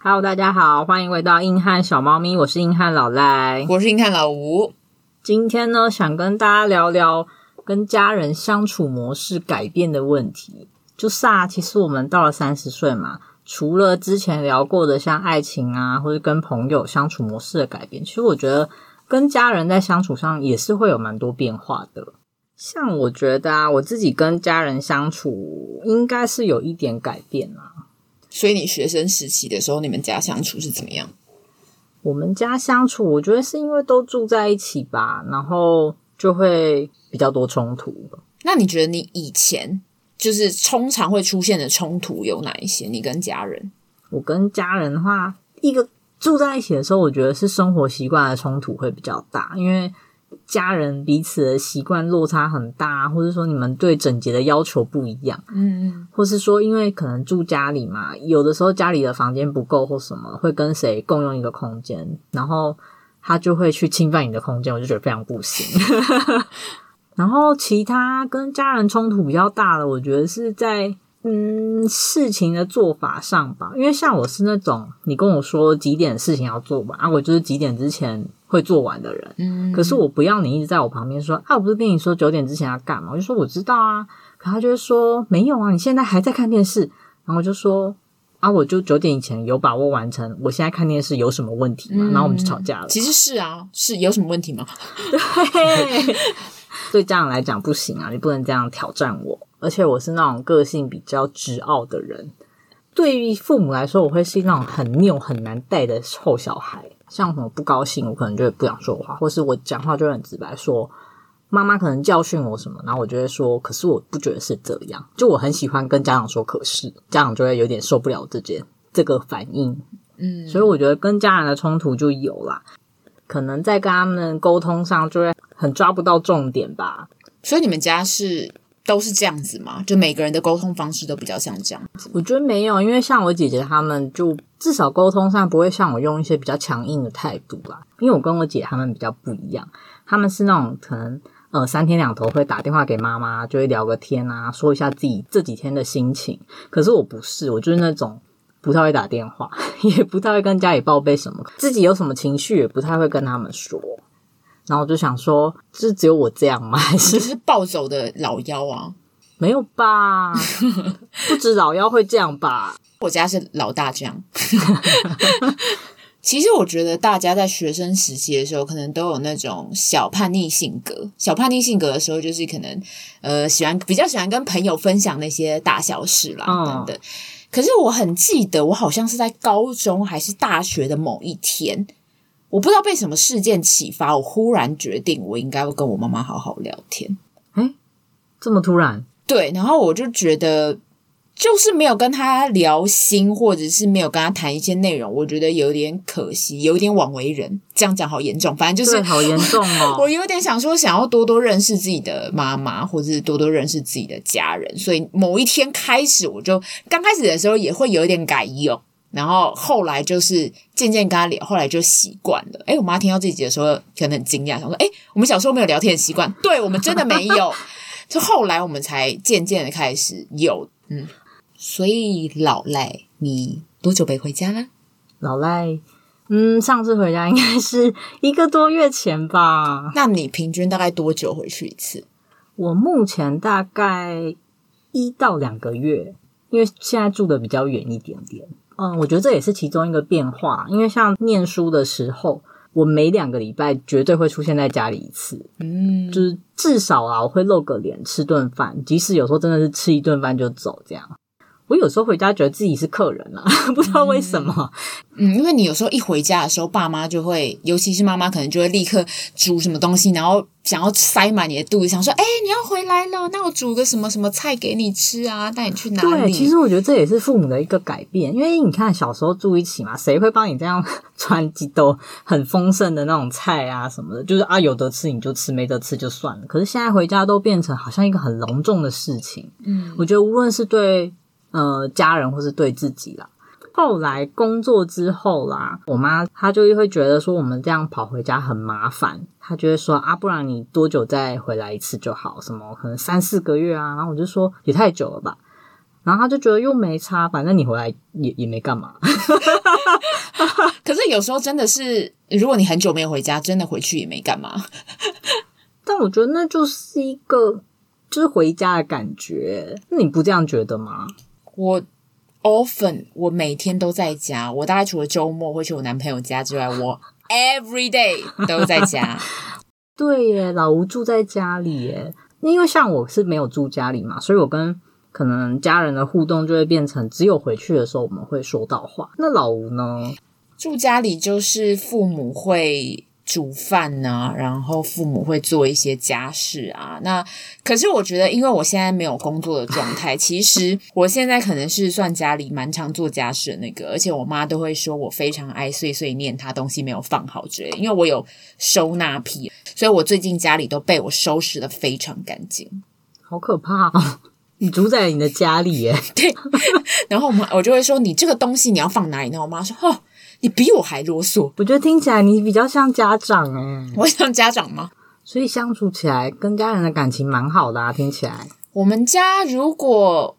Hello，大家好，欢迎回到硬汉小猫咪，我是硬汉老赖，我是硬汉老吴。今天呢，想跟大家聊聊跟家人相处模式改变的问题。就是啊，其实我们到了三十岁嘛，除了之前聊过的像爱情啊，或者跟朋友相处模式的改变，其实我觉得跟家人在相处上也是会有蛮多变化的。像我觉得啊，我自己跟家人相处应该是有一点改变啦。所以你学生时期的时候，你们家相处是怎么样？我们家相处，我觉得是因为都住在一起吧，然后就会比较多冲突。那你觉得你以前就是通常会出现的冲突有哪一些？你跟家人？我跟家人的话，一个住在一起的时候，我觉得是生活习惯的冲突会比较大，因为。家人彼此的习惯落差很大，或者说你们对整洁的要求不一样，嗯嗯，或是说因为可能住家里嘛，有的时候家里的房间不够或什么，会跟谁共用一个空间，然后他就会去侵犯你的空间，我就觉得非常不行。然后其他跟家人冲突比较大的，我觉得是在。嗯，事情的做法上吧，因为像我是那种你跟我说几点事情要做吧啊，我就是几点之前会做完的人。嗯，可是我不要你一直在我旁边说啊，我不是跟你说九点之前要干嘛？我就说我知道啊，可他就会说没有啊，你现在还在看电视。然后我就说啊，我就九点以前有把握完成，我现在看电视有什么问题吗？嗯，然后我们就吵架了。其实是啊，是有什么问题吗？对，对家长来讲不行啊，你不能这样挑战我。而且我是那种个性比较执拗的人，对于父母来说，我会是那种很拗、很难带的臭小孩。像什么不高兴，我可能就会不想说话，或是我讲话就很直白，说妈妈可能教训我什么，然后我就会说，可是我不觉得是这样。就我很喜欢跟家长说，可是家长就会有点受不了这件这个反应。嗯，所以我觉得跟家人的冲突就有啦，可能在跟他们沟通上就会很抓不到重点吧。所以你们家是？都是这样子吗？就每个人的沟通方式都比较像这样子？我觉得没有，因为像我姐姐他们，就至少沟通上不会像我用一些比较强硬的态度啦。因为我跟我姐他们比较不一样，他们是那种可能呃三天两头会打电话给妈妈，就会聊个天啊，说一下自己这几天的心情。可是我不是，我就是那种不太会打电话，也不太会跟家里报备什么，自己有什么情绪也不太会跟他们说。然后我就想说，是只有我这样吗？还是是暴走的老妖啊？没有吧？不止老妖会这样吧？我家是老大这样。其实我觉得大家在学生时期的时候，可能都有那种小叛逆性格。小叛逆性格的时候，就是可能呃喜欢比较喜欢跟朋友分享那些大小事啦，等等。嗯。可是我很记得，我好像是在高中还是大学的某一天。我不知道被什么事件启发，我忽然决定我应该会跟我妈妈好好聊天。诶，这么突然？对，然后我就觉得，就是没有跟她聊心，或者是没有跟她谈一些内容，我觉得有点可惜，有点枉为人。这样讲好严重，反正就是好严重哦。我有点想说，想要多多认识自己的妈妈，或者是多多认识自己的家人。所以某一天开始，我就刚开始的时候也会有一点改用。然后后来就是渐渐跟他聊，后来就习惯了。诶，我妈听到这集的时候可能很惊讶，想说：“诶，我们小时候没有聊天的习惯。”对，我们真的没有。就后来我们才渐渐的开始有。嗯，所以老赖，你多久没回家了？老赖，嗯，上次回家应该是一个多月前吧。那你平均大概多久回去一次？我目前大概一到两个月，因为现在住的比较远一点点。嗯，我觉得这也是其中一个变化，因为像念书的时候，我每两个礼拜绝对会出现在家里一次，嗯，就是至少啊，我会露个脸，吃顿饭，即使有时候真的是吃一顿饭就走这样。我有时候回家觉得自己是客人啊，不知道为什么。嗯，因为你有时候一回家的时候，爸妈就会，尤其是妈妈，可能就会立刻煮什么东西，然后想要塞满你的肚子，想说：“哎，你要回来了，那我煮个什么什么菜给你吃啊，带你去哪里？”对，其实我觉得这也是父母的一个改变，因为你看小时候住一起嘛，谁会帮你这样穿几兜很丰盛的那种菜啊什么的？就是啊，有得吃你就吃，没得吃就算了。可是现在回家都变成好像一个很隆重的事情。嗯，我觉得无论是对。呃，家人或是对自己啦。后来工作之后啦，我妈她就会觉得说我们这样跑回家很麻烦，她就会说啊，不然你多久再回来一次就好？什么可能三四个月啊？然后我就说也太久了吧。然后他就觉得又没差，反正你回来也也没干嘛。可是有时候真的是，如果你很久没有回家，真的回去也没干嘛。但我觉得那就是一个就是回家的感觉，那你不这样觉得吗？我 often 我每天都在家，我大概除了周末会去我男朋友家之外，我 every day 都在家。对耶，老吴住在家里耶，因为像我是没有住家里嘛，所以我跟可能家人的互动就会变成只有回去的时候我们会说到话。那老吴呢？住家里就是父母会煮饭啊，然后父母会做一些家事啊。那可是我觉得，因为我现在没有工作的状态，其实我现在可能是算家里蛮常做家事的那个，而且我妈都会说我非常爱碎碎念，她东西没有放好之类。因为我有收纳癖，所以我最近家里都被我收拾得非常干净。好可怕哦！你主宰你的家里耶？对。然后我妈我就会说：“你这个东西你要放哪里呢？”我妈说：“哦，你比我还啰嗦。”我觉得听起来你比较像家长诶。我像家长吗？所以相处起来跟家人的感情蛮好的啊，听起来。我们家如果。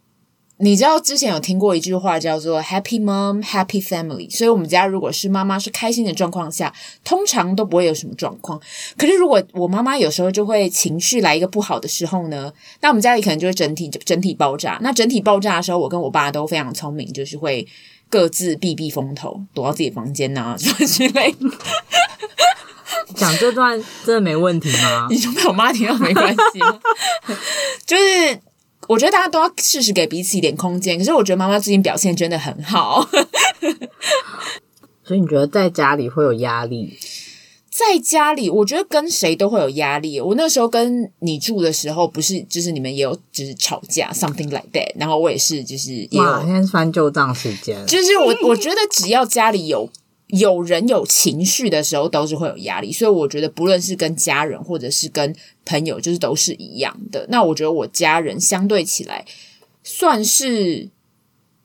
你知道之前有听过一句话叫做 “Happy Mom, Happy Family”，所以我们家如果是妈妈是开心的状况下，通常都不会有什么状况。可是如果我妈妈有时候就会情绪来一个不好的时候呢，那我们家里可能就会整体整体爆炸。那整体爆炸的时候，我跟我爸都非常聪明，就是会各自避避风头，躲到自己房间呐，什么之类的。讲这段真的没问题吗？你就被我妈听到没关系，就是。我觉得大家都要适时给彼此一点空间。可是我觉得妈妈最近表现真的很好，所以你觉得在家里会有压力？在家里，我觉得跟谁都会有压力。我那时候跟你住的时候，不是就是你们也有就是吵架，something like that。然后我也是就是也有，哇，现在是翻旧账时间。就是我 我觉得只要家里有。有人有情绪的时候，都是会有压力，所以我觉得不论是跟家人或者是跟朋友，就是都是一样的。那我觉得我家人相对起来算是，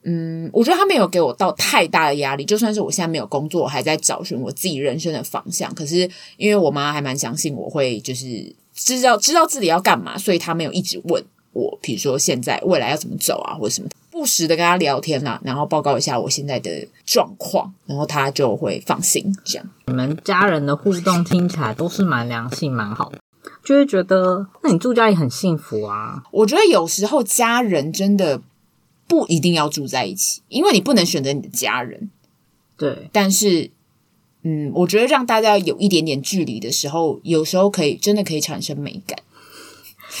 嗯，我觉得他没有给我到太大的压力。就算是我现在没有工作，我还在找寻我自己人生的方向。可是因为我妈还蛮相信我会，就是知道知道自己要干嘛，所以她没有一直问我，比如说现在未来要怎么走啊，或者什么。不时的跟他聊天啦，然后报告一下我现在的状况，然后他就会放心。这样，你们家人的互动听起来都是蛮良性、蛮好的，就会觉得那你住家里很幸福啊。我觉得有时候家人真的不一定要住在一起，因为你不能选择你的家人。对，但是，嗯，我觉得让大家有一点点距离的时候，有时候可以真的可以产生美感。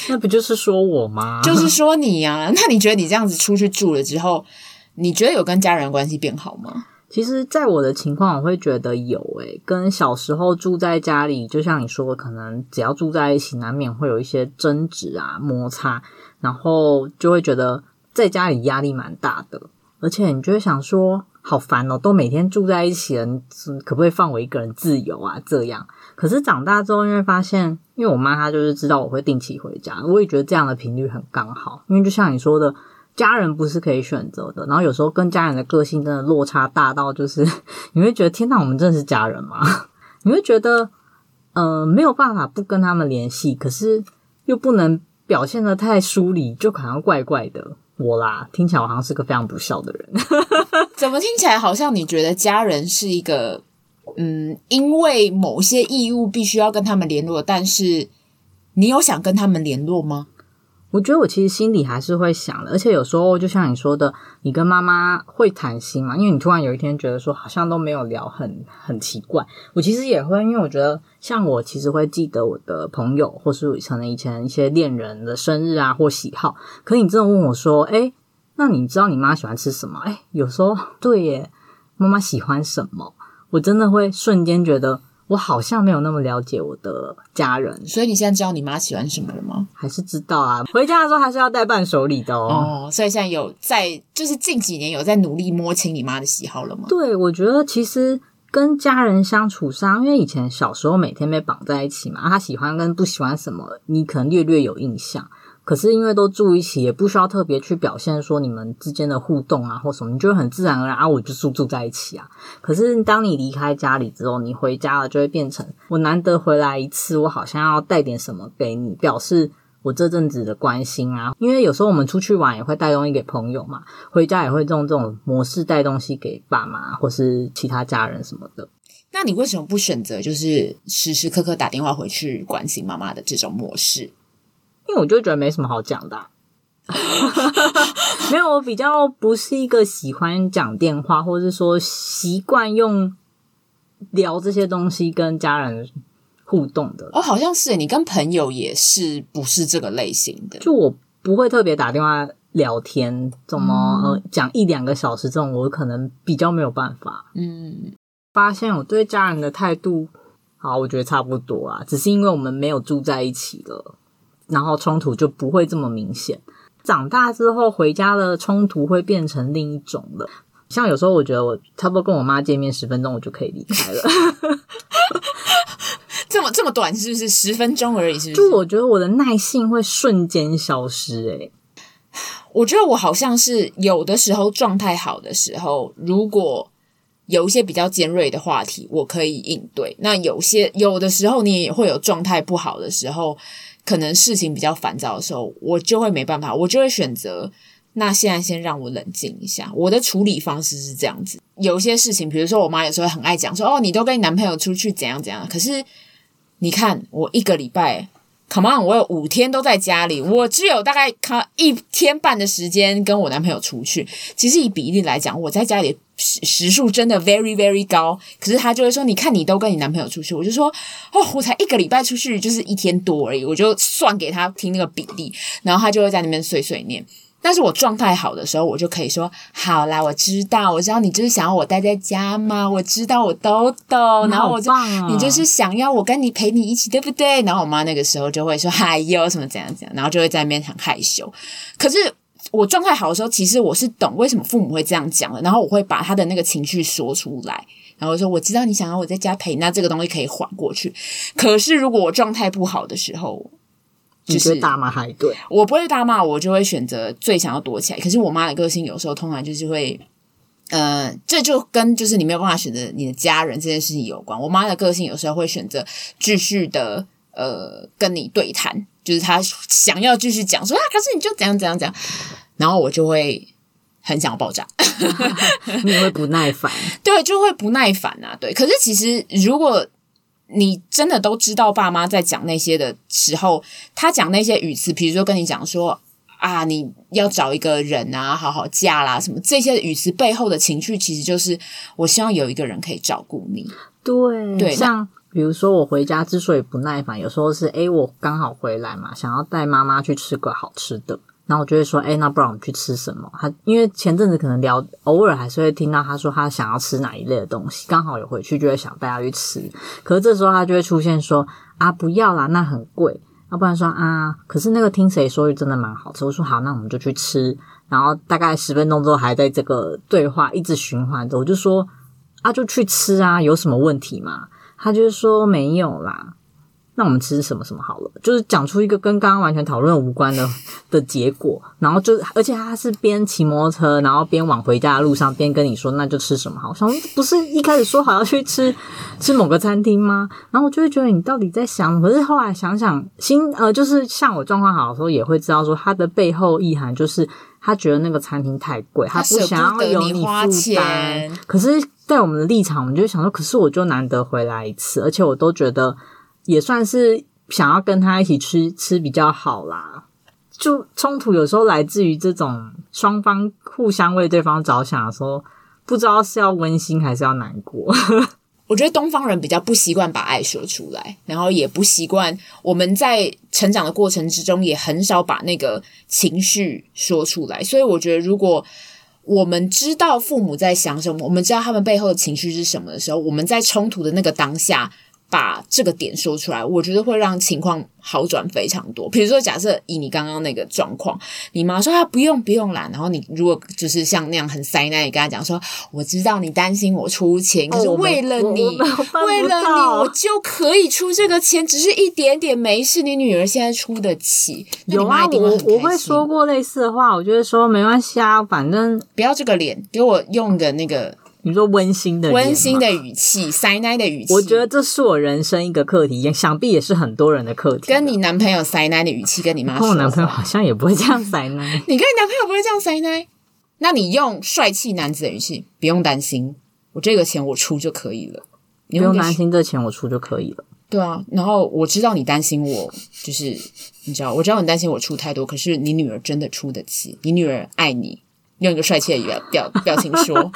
那不就是说我吗？就是说你呀、啊。那你觉得你这样子出去住了之后，你觉得有跟家人关系变好吗？其实，在我的情况，我会觉得有诶、欸，跟小时候住在家里，就像你说的，可能只要住在一起，难免会有一些争执啊、摩擦，然后就会觉得在家里压力蛮大的，而且你就会想说，好烦哦，都每天住在一起了，可不可以放我一个人自由啊？这样。可是长大之后，因为发现，因为我妈她就是知道我会定期回家，我也觉得这样的频率很刚好。因为就像你说的，家人不是可以选择的，然后有时候跟家人的个性真的落差大到，就是你会觉得天哪，我们真的是家人吗？你会觉得，呃，没有办法不跟他们联系，可是又不能表现的太疏离，就好像怪怪的。我啦，听起来我好像是个非常不孝的人。怎么听起来好像你觉得家人是一个？嗯，因为某些义务必须要跟他们联络，但是你有想跟他们联络吗？我觉得我其实心里还是会想的，而且有时候就像你说的，你跟妈妈会谈心嘛，因为你突然有一天觉得说好像都没有聊很，很奇怪。我其实也会，因为我觉得像我其实会记得我的朋友，或是可能以前一些恋人的生日啊或喜好。可你真的问我说，哎，那你知道你妈喜欢吃什么？哎，有时候对耶，妈妈喜欢什么？我真的会瞬间觉得，我好像没有那么了解我的家人。所以你现在知道你妈喜欢什么了吗？还是知道啊？回家的时候还是要带伴手礼的哦。哦，所以现在有在，就是近几年有在努力摸清你妈的喜好了吗？对，我觉得其实跟家人相处上，因为以前小时候每天被绑在一起嘛，她喜欢跟不喜欢什么，你可能略略有印象。可是因为都住一起，也不需要特别去表现说你们之间的互动啊或什么，你就很自然而然啊，我就住住在一起啊。可是当你离开家里之后，你回家了，就会变成我难得回来一次，我好像要带点什么给你，表示我这阵子的关心啊。因为有时候我们出去玩也会带东西给朋友嘛，回家也会用这种模式带东西给爸妈或是其他家人什么的。那你为什么不选择就是时时刻刻打电话回去关心妈妈的这种模式？因为我就觉得没什么好讲的啊。没有，我比较不是一个喜欢讲电话，或者是说习惯用聊这些东西跟家人互动的。哦，好像是你跟朋友也是不是这个类型的？就我不会特别打电话聊天，怎么、嗯、呃讲一两个小时这种，我可能比较没有办法。嗯，发现我对家人的态度，好，我觉得差不多啊，只是因为我们没有住在一起了，然后冲突就不会这么明显。长大之后回家的冲突会变成另一种了，像有时候我觉得我差不多跟我妈见面十分钟，我就可以离开了。这么这么短是不是？十分钟而已是不是？就我觉得我的耐性会瞬间消失。诶，我觉得我好像是有的时候状态好的时候，如果有一些比较尖锐的话题，我可以应对。那有些有的时候你也会有状态不好的时候。可能事情比较烦躁的时候，我就会没办法，我就会选择那现在先让我冷静一下。我的处理方式是这样子：有些事情，比如说我妈有时候很爱讲说：“哦，你都跟你男朋友出去怎样怎样。”可是你看，我一个礼拜，come on，我有五天都在家里，我只有大概看一天半的时间跟我男朋友出去。其实以比例来讲，我在家里。时时数真的 very very 高，可是他就会说：“你看，你都跟你男朋友出去。”我就说：“哦，我才一个礼拜出去，就是一天多而已。”我就算给他听那个比例，然后他就会在那边碎碎念。但是我状态好的时候，我就可以说：“好啦，我知道，我知道你就是想要我待在家嘛，我知道，我都懂。”然后我就，你就是想要我跟你陪你一起，对不对？然后我妈那个时候就会说：“哎呦，什么怎样怎样。”然后就会在那边很害羞。可是。我状态好的时候，其实我是懂为什么父母会这样讲的，然后我会把他的那个情绪说出来，然后说我知道你想要我在家陪，那这个东西可以缓过去。可是如果我状态不好的时候，就是大骂还对，我不会大骂，我就会选择最想要躲起来。可是我妈的个性有时候通常就是会，呃，这就跟就是你没有办法选择你的家人这件事情有关。我妈的个性有时候会选择继续的呃跟你对谈。就是她想要继续讲说啊，可是你就怎样怎样怎样，然后我就会很想要爆炸，你会不耐烦，对，就会不耐烦啊，对。可是其实如果你真的都知道爸妈在讲那些的时候，他讲那些语词，比如说跟你讲说啊，你要找一个人啊，好好嫁啦，什么这些语词背后的情绪，其实就是我希望有一个人可以照顾你，对对，像。比如说我回家之所以不耐烦，有时候是诶，我刚好回来嘛，想要带妈妈去吃个好吃的，然后我就会说，诶，那不然我们去吃什么？他因为前阵子可能聊，偶尔还是会听到他说他想要吃哪一类的东西，刚好有回去就会想带他去吃。可是这时候他就会出现说啊，不要啦，那很贵。要不然说啊，可是那个听谁说真的蛮好吃。我说好，那我们就去吃。然后大概十分钟之后还在这个对话一直循环着，我就说啊，就去吃啊，有什么问题吗？他就是说没有啦，那我们吃什么什么好了，就是讲出一个跟刚刚完全讨论无关的 的结果，然后就而且他是边骑摩托车，然后边往回家的路上边跟你说，那就吃什么好，我想不是一开始说好要去吃吃某个餐厅吗？然后我就会觉得你到底在想，可是后来想想，心呃，就是像我状况好的时候，也会知道说他的背后意涵就是他觉得那个餐厅太贵，他不想要有你负担，可是。在我们的立场，我们就想说，可是我就难得回来一次，而且我都觉得也算是想要跟他一起吃吃比较好啦。就冲突有时候来自于这种双方互相为对方着想的时候，不知道是要温馨还是要难过。我觉得东方人比较不习惯把爱说出来，然后也不习惯我们在成长的过程之中也很少把那个情绪说出来，所以我觉得如果。我们知道父母在想什么，我们知道他们背后的情绪是什么的时候，我们在冲突的那个当下，把这个点说出来，我觉得会让情况好转非常多。比如说，假设以你刚刚那个状况，你妈说啊，不用不用啦，然后你如果就是像那样很塞奶，你跟她讲说，我知道你担心我出钱，可是为了你，为了你，我就可以出这个钱，只是一点点，没事，你女儿现在出得起。有啊，我我会说过类似的话，我就会说没关系啊，反正不要这个脸，给我用的那个。你说温馨的温馨的语气，塞奶的语气，我觉得这是我人生一个课题，想必也是很多人的课题。跟你男朋友塞奶的语气，跟你妈说，我男朋友好像也不会这样塞奶。你跟你男朋友不会这样塞奶？那你用帅气男子的语气，不用担心，我这个钱我出就可以了。你不用担心，这钱我出就可以了。对啊，然后我知道你担心我，就是你知道，我知道你担心我出太多，可是你女儿真的出得起，你女儿爱你。用一个帅气的表表表情说：“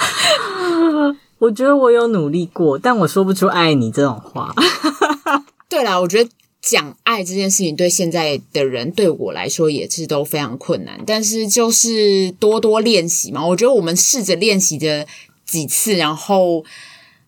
我觉得我有努力过，但我说不出爱你这种话。”对啦，我觉得讲爱这件事情对现在的人，对我来说也是都非常困难。但是就是多多练习嘛，我觉得我们试着练习着几次，然后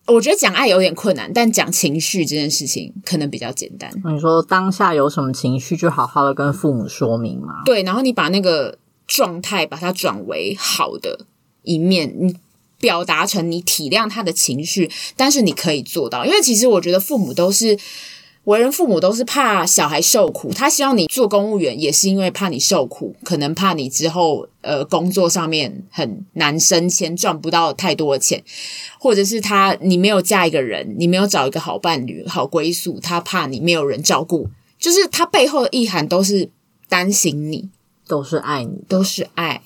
我觉得讲爱有点困难，但讲情绪这件事情可能比较简单。你说当下有什么情绪，就好好的跟父母说明嘛。对，然后你把那个。状态把它转为好的一面，你表达成你体谅他的情绪，但是你可以做到，因为其实我觉得父母都是为人父母都是怕小孩受苦，他希望你做公务员也是因为怕你受苦，可能怕你之后呃工作上面很难升迁，赚不到太多的钱，或者是他你没有嫁一个人，你没有找一个好伴侣、好归宿，他怕你没有人照顾，就是他背后的意涵都是担心你。都是爱你，都是爱，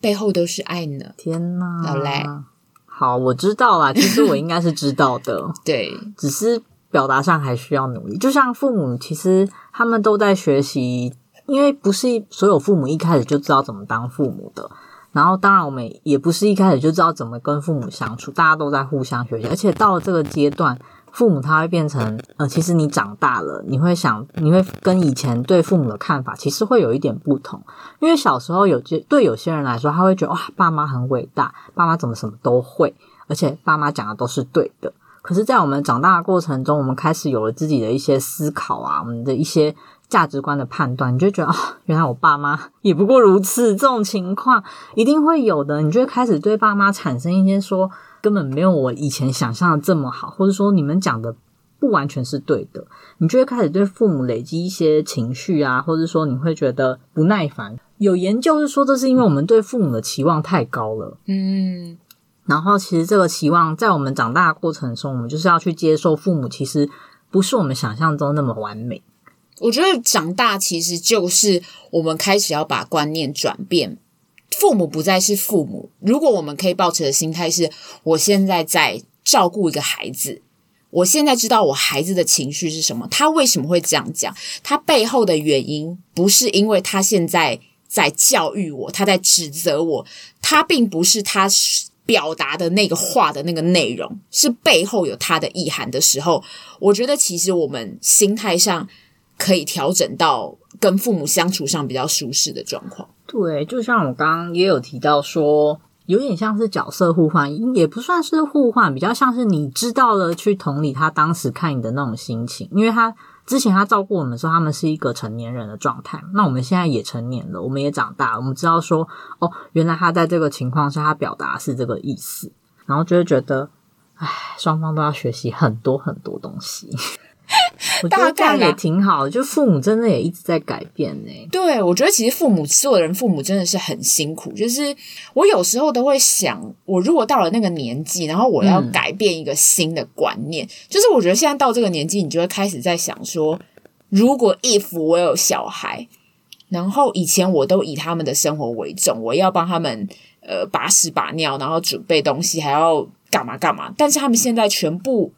背后都是爱呢。天哪，好嘞，好，我知道啦。其实我应该是知道的，对，只是表达上还需要努力。就像父母，其实他们都在学习，因为不是所有父母一开始就知道怎么当父母的。然后，当然我们也不是一开始就知道怎么跟父母相处，大家都在互相学习。而且到了这个阶段。父母他会变成，呃，其实你长大了，你会想，你会跟以前对父母的看法其实会有一点不同。因为小时候有些对有些人来说，他会觉得哇，爸妈很伟大，爸妈怎么什么都会，而且爸妈讲的都是对的。可是，在我们长大的过程中，我们开始有了自己的一些思考啊，我们的一些价值观的判断，你就觉得啊、哦，原来我爸妈也不过如此，这种情况一定会有的。你就会开始对爸妈产生一些说。根本没有我以前想象的这么好，或者说你们讲的不完全是对的，你就会开始对父母累积一些情绪啊，或者说你会觉得不耐烦。有研究是说，这是因为我们对父母的期望太高了。嗯，然后其实这个期望在我们长大的过程中，我们就是要去接受父母其实不是我们想象中那么完美。我觉得长大其实就是我们开始要把观念转变。父母不再是父母。如果我们可以保持的心态是，我现在在照顾一个孩子，我现在知道我孩子的情绪是什么，他为什么会这样讲，他背后的原因不是因为他现在在教育我，他在指责我，他并不是他表达的那个话的那个内容，是背后有他的意涵的时候，我觉得其实我们心态上可以调整到跟父母相处上比较舒适的状况。对，就像我刚刚也有提到说，有点像是角色互换，也不算是互换，比较像是你知道了去同理他当时看你的那种心情，因为他之前他照顾我们的时候，他们是一个成年人的状态，那我们现在也成年了，我们也长大了，我们知道说，哦，原来他在这个情况下，他表达是这个意思，然后就会觉得，唉，双方都要学习很多很多东西。我觉得这样也挺好的，就父母真的也一直在改变呢、欸。对，我觉得其实父母做人，父母真的是很辛苦。就是我有时候都会想，我如果到了那个年纪，然后我要改变一个新的观念，嗯、就是我觉得现在到这个年纪，你就会开始在想说，如果 if 我有小孩，然后以前我都以他们的生活为重，我要帮他们呃把屎把尿，然后准备东西，还要干嘛干嘛，但是他们现在全部。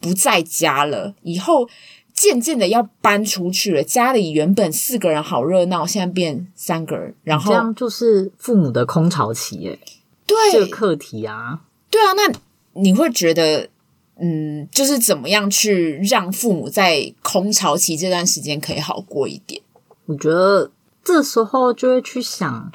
不在家了，以后渐渐的要搬出去了。家里原本四个人好热闹，现在变三个人，然后这样就是父母的空巢期耶。对，这个课题啊，对啊。那你会觉得，嗯，就是怎么样去让父母在空巢期这段时间可以好过一点？我觉得这时候就会去想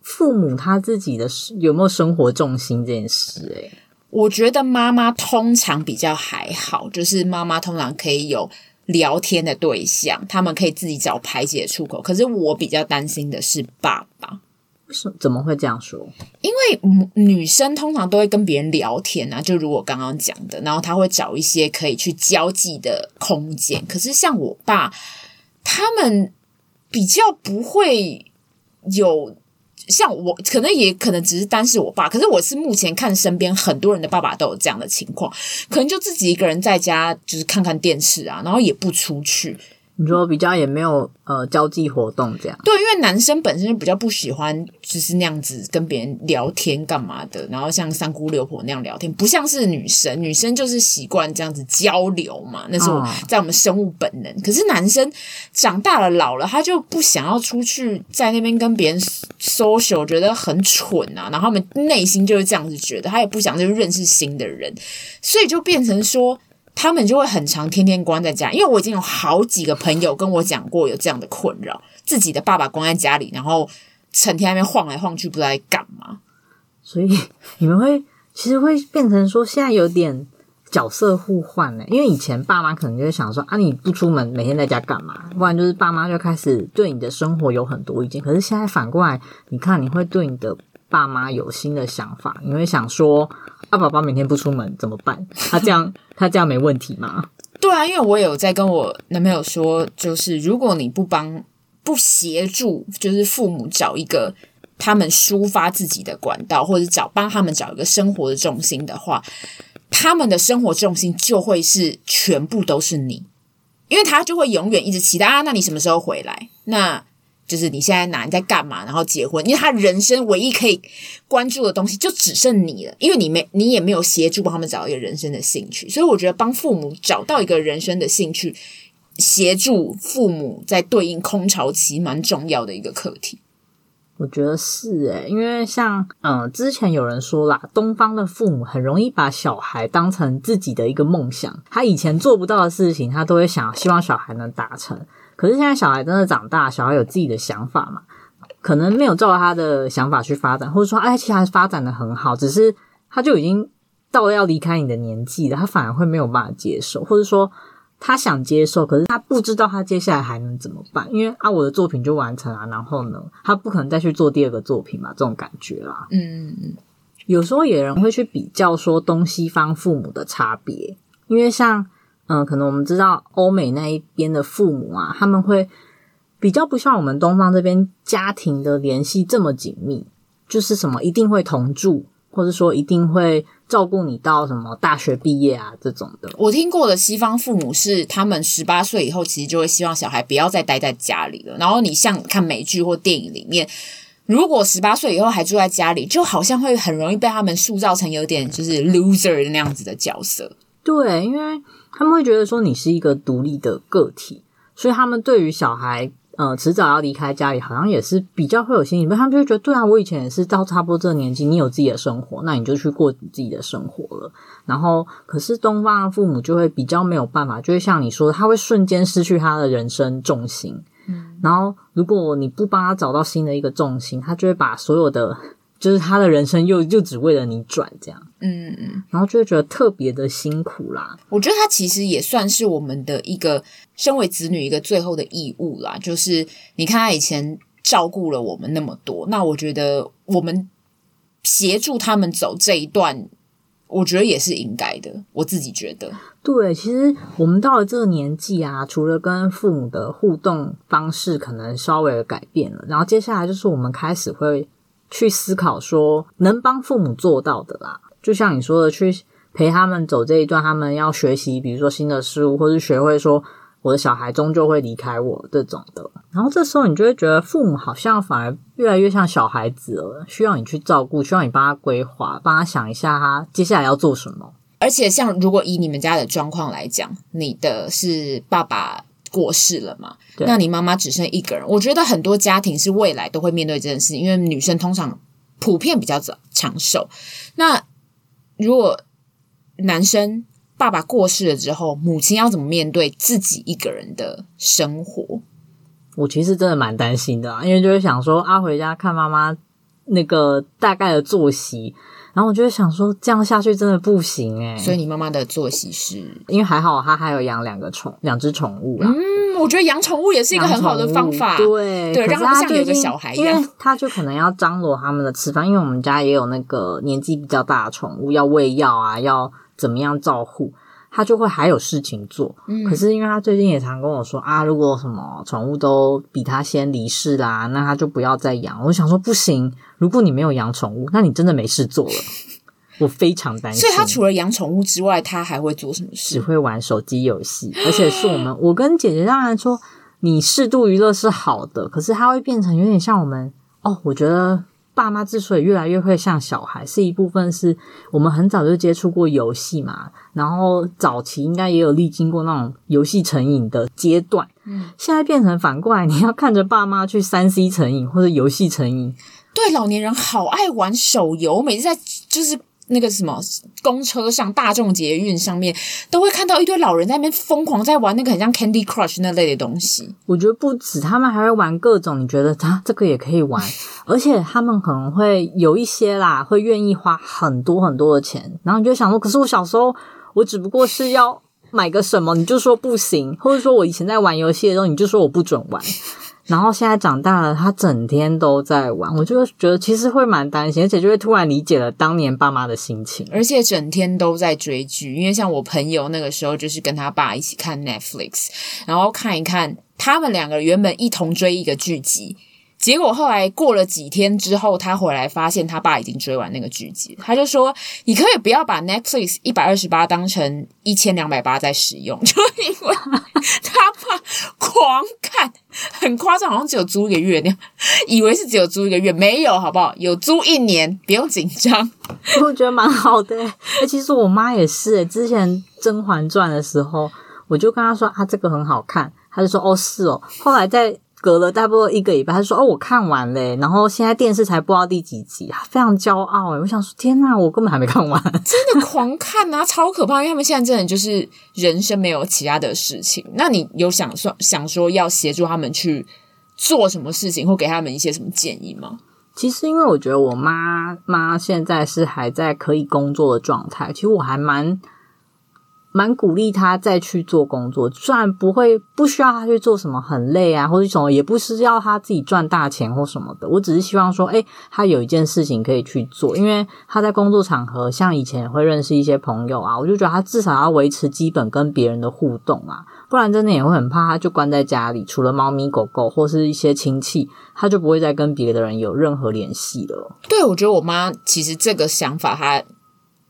父母他自己的有没有生活重心这件事，诶我觉得妈妈通常比较还好，就是妈妈通常可以有聊天的对象，他们可以自己找排解出口。可是我比较担心的是爸爸，为什么？怎么会这样说？因为女生通常都会跟别人聊天啊，就如我刚刚讲的，然后他会找一些可以去交际的空间。可是像我爸，他们比较不会有。像我，可能也可能只是单是我爸，可是我是目前看身边很多人的爸爸都有这样的情况，可能就自己一个人在家，就是看看电视啊，然后也不出去。你说比较也没有呃交际活动这样，对，因为男生本身就比较不喜欢就是那样子跟别人聊天干嘛的，然后像三姑六婆那样聊天，不像是女生，女生就是习惯这样子交流嘛，那是我在我们生物本能。哦、可是男生长大了老了，他就不想要出去在那边跟别人 social，觉得很蠢啊，然后他们内心就是这样子觉得，他也不想去认识新的人，所以就变成说。他们就会很常天天关在家，因为我已经有好几个朋友跟我讲过有这样的困扰，自己的爸爸关在家里，然后成天那边晃来晃去，不知道在干嘛。所以 你们会其实会变成说，现在有点角色互换呢？因为以前爸妈可能就会想说啊，你不出门，每天在家干嘛？不然就是爸妈就开始对你的生活有很多意见。可是现在反过来，你看你会对你的爸妈有新的想法，你会想说。啊、爸爸每天不出门怎么办？他这样他这样没问题吗？对啊，因为我有在跟我男朋友说，就是如果你不帮不协助，就是父母找一个他们抒发自己的管道，或者找帮他们找一个生活的重心的话，他们的生活重心就会是全部都是你，因为他就会永远一直期待啊，那你什么时候回来？那。就是你现在哪，你在干嘛？然后结婚，因为他人生唯一可以关注的东西就只剩你了，因为你没你也没有协助帮他们找一个人生的兴趣，所以我觉得帮父母找到一个人生的兴趣，协助父母在对应空巢期蛮重要的一个课题。我觉得是诶，因为像嗯，之前有人说啦，东方的父母很容易把小孩当成自己的一个梦想，他以前做不到的事情，他都会想希望小孩能达成。可是现在小孩真的长大，小孩有自己的想法嘛？可能没有照他的想法去发展，或者说，哎，其实发展的很好，只是他就已经到了要离开你的年纪了，他反而会没有办法接受，或者说他想接受，可是他不知道他接下来还能怎么办，因为啊，我的作品就完成了，然后呢，他不可能再去做第二个作品嘛，这种感觉啦。嗯嗯嗯，有时候有人会去比较说东西方父母的差别，因为像。嗯，可能我们知道欧美那一边的父母啊，他们会比较不像我们东方这边家庭的联系这么紧密，就是什么一定会同住，或者说一定会照顾你到什么大学毕业啊这种的。我听过的西方父母是，他们十八岁以后，其实就会希望小孩不要再待在家里了。然后你像看美剧或电影里面，如果十八岁以后还住在家里，就好像会很容易被他们塑造成有点就是 loser 那样子的角色。对，因为。他们会觉得说你是一个独立的个体，所以他们对于小孩，呃，迟早要离开家里，好像也是比较会有心理。他们就会觉得，对啊，我以前也是到差不多这个年纪，你有自己的生活，那你就去过你自己的生活了。然后，可是东方的父母就会比较没有办法，就会像你说，他会瞬间失去他的人生重心。嗯，然后如果你不帮他找到新的一个重心，他就会把所有的。就是他的人生又就只为了你转这样，嗯嗯，然后就会觉得特别的辛苦啦。我觉得他其实也算是我们的一个身为子女一个最后的义务啦。就是你看他以前照顾了我们那么多，那我觉得我们协助他们走这一段，我觉得也是应该的。我自己觉得，对，其实我们到了这个年纪啊，除了跟父母的互动方式可能稍微的改变了，然后接下来就是我们开始会。去思考说能帮父母做到的啦，就像你说的，去陪他们走这一段，他们要学习，比如说新的事物，或是学会说我的小孩终究会离开我这种的。然后这时候你就会觉得父母好像反而越来越像小孩子了，需要你去照顾，需要你帮他规划，帮他想一下他接下来要做什么。而且像如果以你们家的状况来讲，你的是爸爸。过世了嘛？那你妈妈只剩一个人。我觉得很多家庭是未来都会面对这件事，因为女生通常普遍比较早长寿。那如果男生爸爸过世了之后，母亲要怎么面对自己一个人的生活？我其实真的蛮担心的啊，因为就是想说，啊，回家看妈妈那个大概的作息。然后我就会想说，这样下去真的不行诶。所以你妈妈的作息是？因为还好她还有养两个宠，两只宠物啦。嗯，我觉得养宠物也是一个很好的方法。对对，让他像有个小孩一样。因为他就可能要张罗他们的吃饭，因为我们家也有那个年纪比较大的宠物，要喂药啊，要怎么样照护。他就会还有事情做。嗯，可是因为他最近也常跟我说啊，如果什么宠物都比他先离世啦，那他就不要再养。我想说不行，如果你没有养宠物，那你真的没事做了。我非常担心。所以他除了养宠物之外，他还会做什么事？只会玩手机游戏，而且是我们我跟姐姐当然说，你适度娱乐是好的，可是他会变成有点像我们哦。我觉得爸妈之所以越来越会像小孩，是一部分是我们很早就接触过游戏嘛，然后早期应该也有历经过那种游戏成瘾的阶段。嗯，现在变成反过来，你要看着爸妈去三 C 成瘾或者游戏成瘾。对，老年人好爱玩手游，每次在就是。那个什么公车上、大众捷运上面，都会看到一堆老人在那边疯狂在玩那个很像 Candy Crush 那类的东西。我觉得不止，他们还会玩各种。你觉得他、啊、这个也可以玩，而且他们可能会有一些啦，会愿意花很多很多的钱。然后你就想说，可是我小时候，我只不过是要买个什么，你就说不行，或者说我以前在玩游戏的时候，你就说我不准玩。然后现在长大了，他整天都在玩，我就觉得其实会蛮担心，而且就会突然理解了当年爸妈的心情。而且整天都在追剧，因为像我朋友那个时候就是跟他爸一起看 Netflix，然后看一看他们两个原本一同追一个剧集。结果后来过了几天之后，他回来发现他爸已经追完那个剧集，他就说：“你可以不要把 Netflix 一百二十八当成一千两百八在使用，就因为他爸狂看，很夸张，好像只有租一个月那样，以为是只有租一个月，没有，好不好？有租一年，不用紧张。我觉得蛮好的。哎，其实我妈也是，之前《甄嬛传》的时候，我就跟她说啊，这个很好看，她就说哦，是哦。后来在。隔了大概一个礼拜，他说：“哦，我看完嘞，然后现在电视才播到第几集，非常骄傲诶。我想说：“天呐，我根本还没看完，真的狂看啊，超可怕！因为他们现在真的就是人生没有其他的事情。那你有想说想说要协助他们去做什么事情，或给他们一些什么建议吗？其实，因为我觉得我妈妈现在是还在可以工作的状态，其实我还蛮。”蛮鼓励他再去做工作，虽然不会不需要他去做什么很累啊，或者什么，也不是要他自己赚大钱或什么的。我只是希望说，诶，他有一件事情可以去做，因为他在工作场合，像以前会认识一些朋友啊，我就觉得他至少要维持基本跟别人的互动啊，不然真的也会很怕，他就关在家里，除了猫咪狗狗或是一些亲戚，他就不会再跟别的人有任何联系了。对，我觉得我妈其实这个想法，她。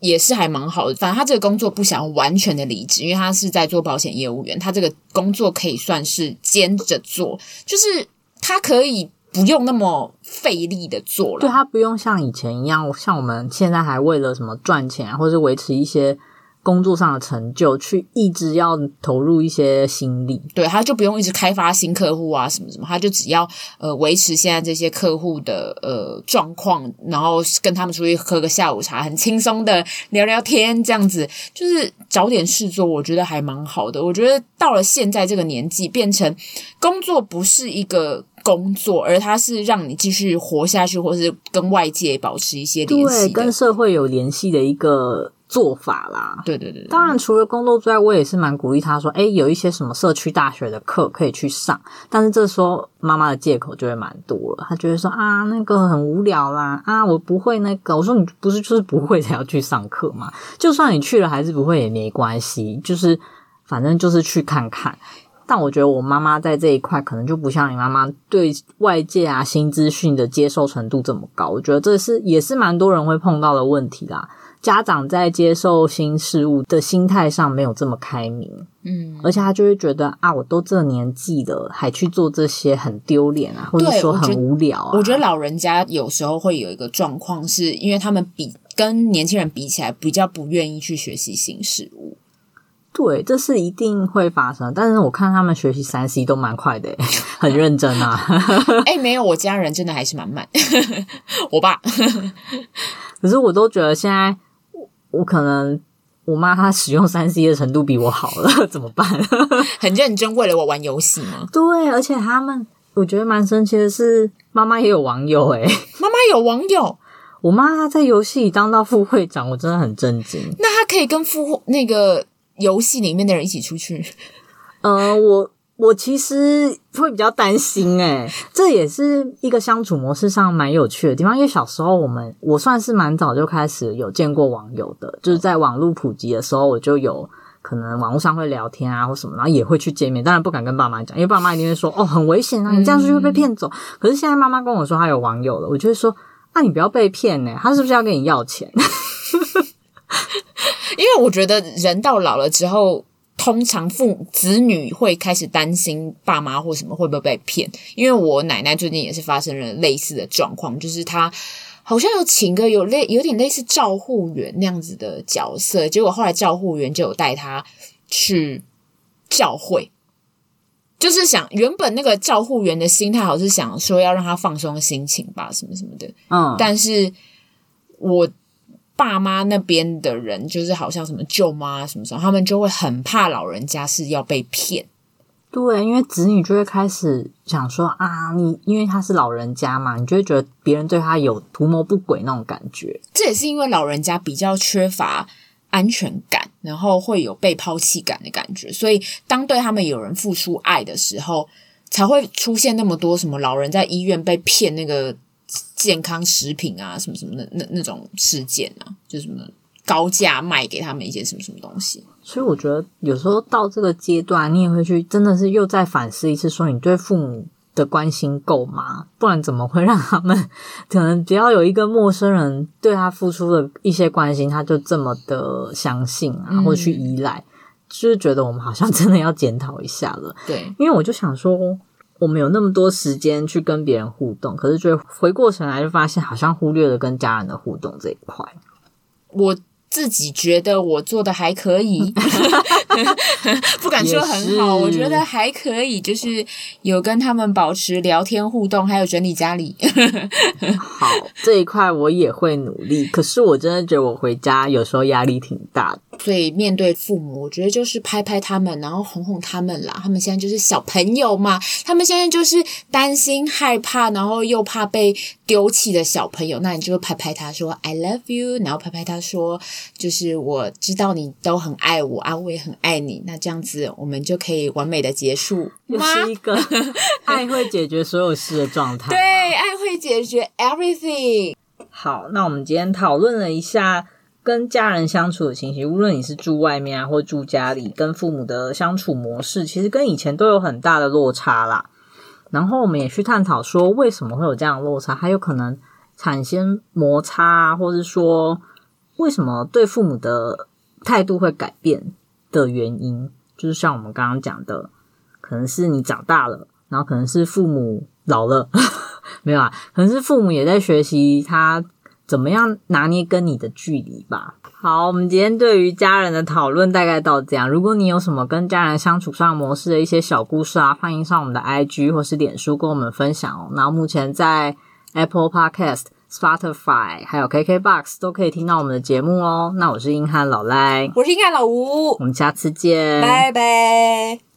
也是还蛮好的，反正他这个工作不想完全的离职，因为他是在做保险业务员，他这个工作可以算是兼着做，就是他可以不用那么费力的做了。对，他不用像以前一样，像我们现在还为了什么赚钱，或是维持一些。工作上的成就，去一直要投入一些心力，对，他就不用一直开发新客户啊，什么什么，他就只要呃维持现在这些客户的呃状况，然后跟他们出去喝个下午茶，很轻松的聊聊天，这样子就是找点事做，我觉得还蛮好的。我觉得到了现在这个年纪，变成工作不是一个工作，而它是让你继续活下去，或是跟外界保持一些联系，跟社会有联系的一个。做法啦，对对对，对，当然除了工作之外，我也是蛮鼓励他说，诶，有一些什么社区大学的课可以去上。但是这时候妈妈的借口就会蛮多了，他觉得说啊，那个很无聊啦，啊，我不会那个。我说你不是就是不会才要去上课吗？就算你去了还是不会也没关系，就是反正就是去看看。但我觉得我妈妈在这一块可能就不像你妈妈对外界啊新资讯的接受程度这么高。我觉得这是也是蛮多人会碰到的问题啦。家长在接受新事物的心态上没有这么开明，嗯，而且他就会觉得啊，我都这年纪了，还去做这些很丢脸啊，或者说很无聊啊。我觉得老人家有时候会有一个状况，是因为他们比跟年轻人比起来，比较不愿意去学习新事物。对，这是一定会发生。但是我看他们学习三 C 都蛮快的，很认真啊。哎，没有，我家人真的还是蛮慢。我爸，可是我都觉得现在。我可能我妈她使用三 C 的程度比我好了，怎么办？很认真为了我玩游戏吗？对，而且他们我觉得蛮神奇的是，妈妈也有网友诶、欸、妈妈有网友，我妈她在游戏里当到副会长，我真的很震惊。那她可以跟副那个游戏里面的人一起出去？嗯、呃，我。我其实会比较担心，诶，这也是一个相处模式上蛮有趣的地方。因为小时候我们，我算是蛮早就开始有见过网友的，就是在网络普及的时候，我就有可能网络上会聊天啊或什么，然后也会去见面，当然不敢跟爸妈讲，因为爸妈一定会说哦很危险啊，你这样子就会被骗走。嗯、可是现在妈妈跟我说她有网友了，我就会说那、啊、你不要被骗呢，他是不是要跟你要钱？因为我觉得人到老了之后。通常父子女会开始担心爸妈或什么会不会被骗，因为我奶奶最近也是发生了类似的状况，就是她好像有请个有类有点类似照护员那样子的角色，结果后来照护员就有带她去教会，就是想原本那个照护员的心态好像是想说要让她放松心情吧，什么什么的，嗯，但是我。爸妈那边的人就是好像什么舅妈什么什么，他们就会很怕老人家是要被骗。对，因为子女就会开始想说啊，你因为他是老人家嘛，你就会觉得别人对他有图谋不轨那种感觉。这也是因为老人家比较缺乏安全感，然后会有被抛弃感的感觉，所以当对他们有人付出爱的时候，才会出现那么多什么老人在医院被骗那个。健康食品啊，什么什么的那那种事件啊，就什么高价卖给他们一些什么什么东西。所以我觉得有时候到这个阶段，你也会去真的是又再反思一次，说你对父母的关心够吗？不然怎么会让他们可能只要有一个陌生人对他付出的一些关心，他就这么的相信啊，或者去依赖，嗯、就是觉得我们好像真的要检讨一下了。对，因为我就想说。我们有那么多时间去跟别人互动，可是觉得回过神来就发现，好像忽略了跟家人的互动这一块。我自己觉得我做的还可以，不敢说很好，我觉得还可以，就是有跟他们保持聊天互动，还有整理家里。好，这一块我也会努力。可是我真的觉得我回家有时候压力挺大的。所以面对父母，我觉得就是拍拍他们，然后哄哄他们啦。他们现在就是小朋友嘛，他们现在就是担心、害怕，然后又怕被丢弃的小朋友。那你就拍拍他说 “I love you”，然后拍拍他说：“就是我知道你都很爱我啊，我也很爱你。”那这样子我们就可以完美的结束。又是一个 爱会解决所有事的状态。对，爱会解决 everything。好，那我们今天讨论了一下。跟家人相处的情形，无论你是住外面啊，或住家里，跟父母的相处模式，其实跟以前都有很大的落差啦。然后我们也去探讨说，为什么会有这样落差，还有可能产生摩擦啊，或是说为什么对父母的态度会改变的原因，就是像我们刚刚讲的，可能是你长大了，然后可能是父母老了，没有啊，可能是父母也在学习他。怎么样拿捏跟你的距离吧？好，我们今天对于家人的讨论大概到这样。如果你有什么跟家人相处上模式的一些小故事啊，欢迎上我们的 IG 或是脸书跟我们分享哦。然后目前在 Apple Podcast、Spotify 还有 KKBox 都可以听到我们的节目哦。那我是硬汉老赖，我是硬汉老吴，我们下次见，拜拜。